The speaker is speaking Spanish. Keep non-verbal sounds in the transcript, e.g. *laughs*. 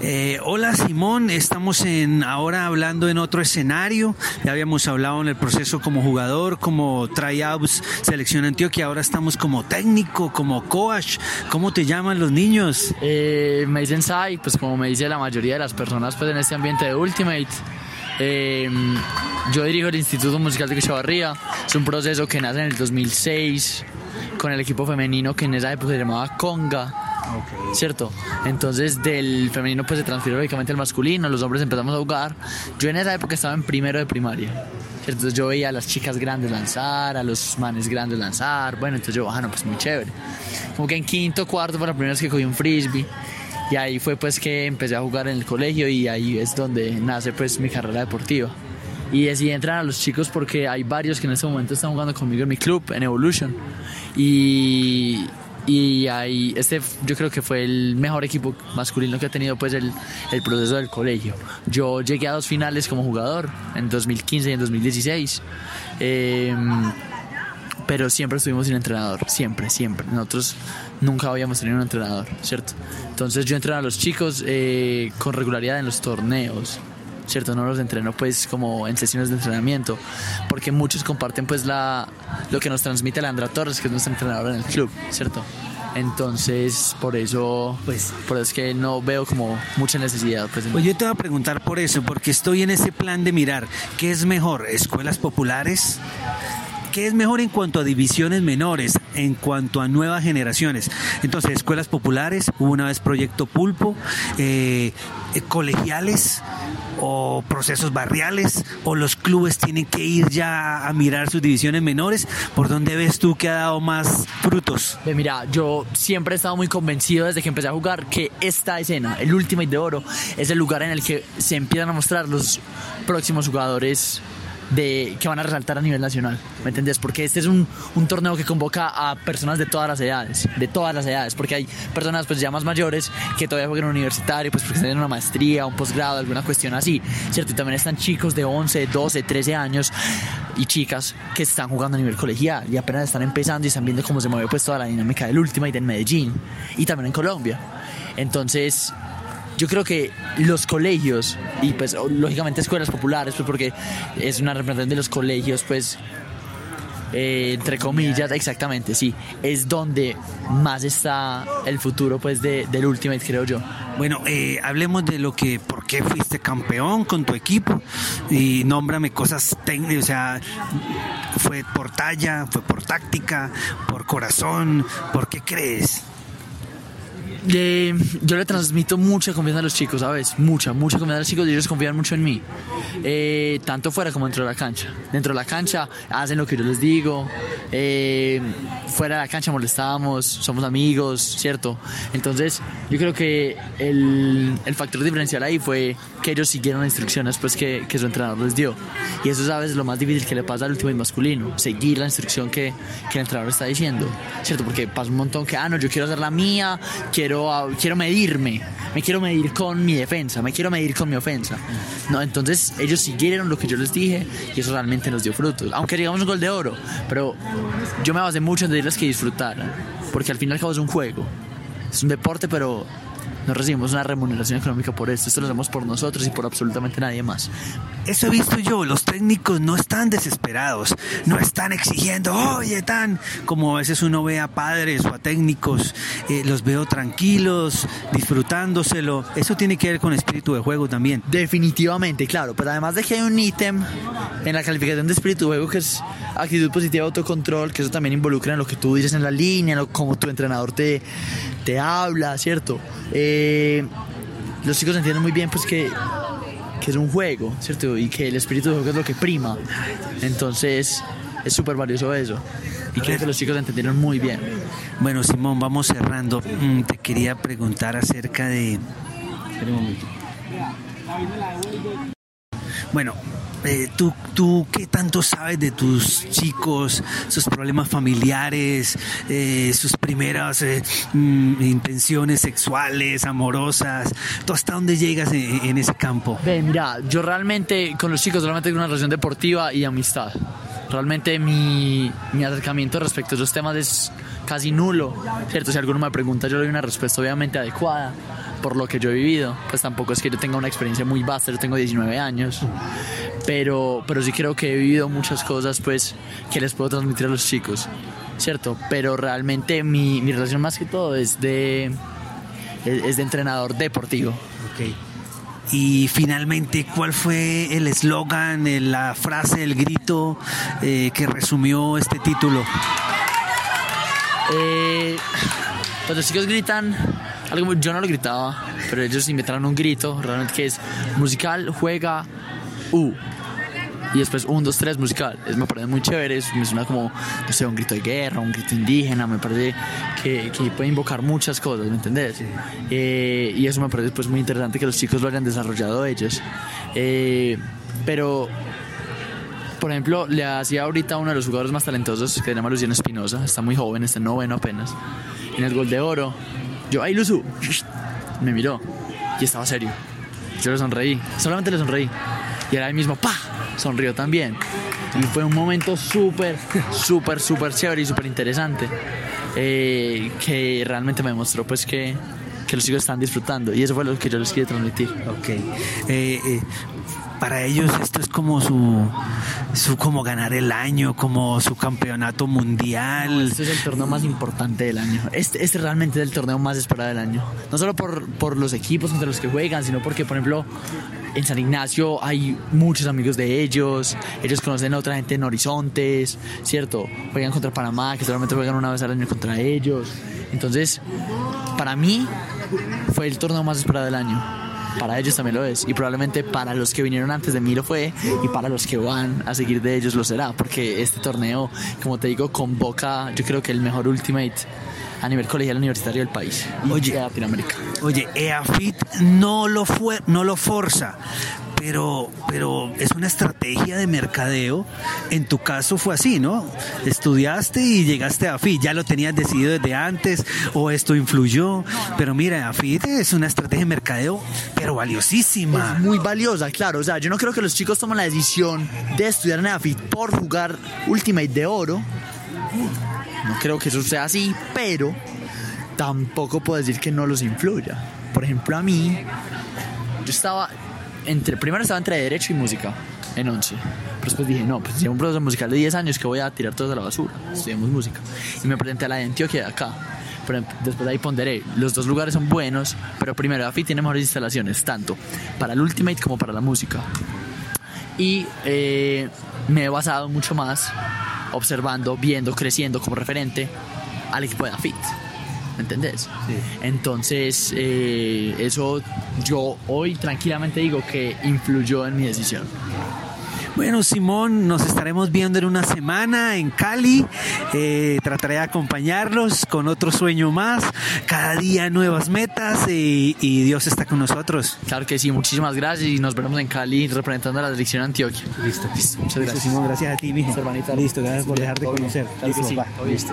Eh, hola Simón, estamos en ahora hablando en otro escenario. Ya habíamos hablado en el proceso como jugador, como tryouts, selección Antioquia. Ahora estamos como técnico, como coach. ¿Cómo te llaman los niños? Eh, me dicen Sai, pues como me dice la mayoría de las personas pues en este ambiente de Ultimate. Eh, yo dirijo el Instituto Musical de Cuchavarría. Es un proceso que nace en el 2006 con el equipo femenino que en esa época se llamaba Conga. ¿Cierto? Entonces del femenino pues se transfirió lógicamente al masculino, los hombres empezamos a jugar. Yo en esa época estaba en primero de primaria. Entonces yo veía a las chicas grandes lanzar, a los manes grandes lanzar. Bueno, entonces yo, ah, no, pues muy chévere. Como que en quinto, cuarto fue la primera vez que cogí un frisbee. Y ahí fue pues que empecé a jugar en el colegio y ahí es donde nace pues mi carrera deportiva. Y decidí entrar a los chicos porque hay varios que en este momento están jugando conmigo en mi club, en Evolution. Y, y ahí este yo creo que fue el mejor equipo masculino que ha tenido pues el, el, proceso del colegio. Yo llegué a dos finales como jugador en 2015 y en 2016. Eh, pero siempre estuvimos sin entrenador, siempre, siempre. Nosotros nunca habíamos tenido un entrenador, ¿cierto? Entonces yo entreno a los chicos eh, con regularidad en los torneos, ¿cierto? No los entreno pues como en sesiones de entrenamiento, porque muchos comparten pues la, lo que nos transmite Leandra Torres, que es nuestra entrenadora en el club, ¿cierto? Entonces, por eso, pues, por eso es que no veo como mucha necesidad. Pues, pues yo te voy a preguntar por eso, porque estoy en ese plan de mirar, ¿qué es mejor? ¿Escuelas populares? ¿Qué es mejor en cuanto a divisiones menores, en cuanto a nuevas generaciones? Entonces, escuelas populares, hubo una vez proyecto pulpo, eh, colegiales o procesos barriales o los clubes tienen que ir ya a mirar sus divisiones menores. ¿Por dónde ves tú que ha dado más frutos? Mira, yo siempre he estado muy convencido desde que empecé a jugar que esta escena, el Ultimate de Oro, es el lugar en el que se empiezan a mostrar los próximos jugadores de, que van a resaltar a nivel nacional, ¿me entendés? Porque este es un, torneo que convoca a personas de todas las edades, de todas las edades, porque hay personas pues ya más mayores que todavía juegan universitario, pues porque tienen una maestría, un posgrado, alguna cuestión así, ¿cierto? Y también están chicos de 11, 12, 13 años y chicas que están jugando a nivel colegial y apenas están empezando y están viendo cómo se mueve pues toda la dinámica del Ultimate en Medellín y también en Colombia. Entonces, yo creo que los colegios y pues lógicamente escuelas populares pues porque es una representación de los colegios pues eh, entre comillas exactamente sí es donde más está el futuro pues de, del Ultimate creo yo. Bueno eh, hablemos de lo que por qué fuiste campeón con tu equipo y nómbrame cosas técnicas o sea fue por talla fue por táctica por corazón por qué crees eh, yo le transmito mucha confianza a los chicos, ¿sabes? Mucha, mucha confianza a los chicos y ellos confían mucho en mí. Eh, tanto fuera como dentro de la cancha. Dentro de la cancha hacen lo que yo les digo. Eh, fuera de la cancha molestamos, somos amigos, ¿cierto? Entonces, yo creo que el, el factor diferencial ahí fue que ellos siguieron las instrucciones pues, que, que su entrenador les dio. Y eso, ¿sabes? Es lo más difícil que le pasa al último masculino. Seguir la instrucción que, que el entrenador está diciendo, ¿cierto? Porque pasa un montón que, ah, no, yo quiero hacer la mía, quiero quiero, medirme, me quiero medir con mi defensa, me quiero medir con mi ofensa. No, entonces ellos siguieron lo que yo les dije y eso realmente nos dio frutos. Aunque digamos un gol de oro, pero yo me basé mucho en decirles que disfrutaran, porque al fin y al cabo es un juego, es un deporte, pero no recibimos una remuneración económica por esto, esto lo hacemos por nosotros y por absolutamente nadie más. Eso he visto yo, los técnicos no están desesperados, no están exigiendo, oye, tan, como a veces uno ve a padres o a técnicos, eh, los veo tranquilos, disfrutándoselo, eso tiene que ver con espíritu de juego también. Definitivamente, claro, pero además de que hay un ítem en la calificación de espíritu de juego que es actitud positiva, autocontrol, que eso también involucra en lo que tú dices en la línea, en lo, como tu entrenador te, te habla, ¿cierto? Eh, los chicos entienden muy bien pues que, que es un juego, ¿cierto? Y que el espíritu de juego es lo que prima. Entonces es súper valioso eso. Y creo que los chicos entendieron muy bien. Bueno, Simón, vamos cerrando. Mm, te quería preguntar acerca de... Espera un momento. Bueno, eh, ¿tú, ¿tú qué tanto sabes de tus chicos, sus problemas familiares, eh, sus primeras eh, mm, intenciones sexuales, amorosas? ¿Tú hasta dónde llegas en, ese campo? Mira, yo realmente con los chicos realmente tengo una relación deportiva y amistad. Realmente mi, mi acercamiento respecto a esos temas es casi nulo, ¿cierto? Si alguno me pregunta, yo le doy una respuesta obviamente adecuada por lo que yo he vivido. Pues tampoco es que yo tenga una experiencia muy vasta, yo tengo 19 años. Pero, pero sí creo que he vivido muchas cosas pues que les puedo transmitir a los chicos, ¿cierto? Pero realmente mi, mi relación más que todo es de, es, de entrenador deportivo. Ok. Y finalmente, ¿cuál fue el eslogan, el- la frase, el grito eh, que resumió este título? Eh, pues los chicos gritan, algo, muy- yo no lo gritaba, pero ellos inventaron un grito, realmente que es musical, juega, U. Y después un, dos, tres, musical. Es, me parece muy chévere, es, me suena como, no sé, un grito de guerra, un grito indígena, me parece que, que puede invocar muchas cosas, ¿me entendés? Eh, y eso me parece pues muy interesante que los chicos lo hayan desarrollado ellos. Eh, pero por ejemplo, le hacía ahorita uno de los jugadores más talentosos, que se llama Luciano Espinosa, está muy joven, está en noveno apenas, en el gol de oro. Yo, ¡ay, Luzu! Me miró y estaba serio. Yo le sonreí, solamente le sonreí. Y era mismo, ¡pa! Sonrió también. Y fue un momento súper, *laughs* súper, súper chévere y súper interesante. eh, que realmente me demostró pues que, que los chicos están disfrutando. Y eso fue lo que yo les quería transmitir. Ok. Eh, eh, para ellos esto es como su, su como ganar el año, como su campeonato mundial. Este es el torneo más importante del año. Este, este realmente es el torneo más esperado del año. No solo por, por los equipos entre los que juegan, sino porque, por ejemplo, en San Ignacio hay muchos amigos de ellos. Ellos conocen a otra gente en Horizontes, ¿cierto? Juegan contra Panamá, que solamente juegan una vez al año contra ellos. Entonces, para mí, fue el torneo más esperado del año. Para ellos también lo es. Y probablemente para los que vinieron antes de mí lo fue. Y para los que van a seguir de ellos lo será. Porque este torneo, como te digo, convoca, yo creo que el mejor Ultimate a nivel colegial universitario del país. Y Oye. de Latinoamérica. Oye, EAFIT no lo fue, no lo forza, pero, pero es una estrategia de mercadeo. En tu caso fue así, ¿no? Estudiaste y llegaste a AFIT, ya lo tenías decidido desde antes o esto influyó, pero mira, AFIT es una estrategia de mercadeo, pero valiosísima. Muy valiosa, claro. O sea, yo no creo que los chicos tomen la decisión de estudiar en AFIT por jugar Ultimate de oro. No creo que eso sea así, pero tampoco puedo decir que no los influya. Por ejemplo, a mí, yo estaba entre, primero estaba entre derecho y música en 11. Pero después dije, no, pues llevo un profesor musical de 10 años que voy a tirar todos a la basura. Estudiamos música. Y me presenté a la de Antioquia de acá. Pero después de ahí ponderé, los dos lugares son buenos, pero primero AFI tiene mejores instalaciones, tanto para el Ultimate como para la música. Y eh, me he basado mucho más observando, viendo, creciendo como referente al equipo de AFIT. ¿Me entendés? Entonces, eh, eso yo hoy tranquilamente digo que influyó en mi decisión. Bueno, Simón, nos estaremos viendo en una semana en Cali. Eh, trataré de acompañarlos con otro sueño más. Cada día nuevas metas y, y Dios está con nosotros. Claro que sí, muchísimas gracias y nos veremos en Cali representando a la dirección Antioquia. Listo. Muchas gracias. Simón, gracias a ti, mijo. Hermanita. Listo, gracias por dejar de Todo bien. conocer. Claro Listo, sí, va. Listo.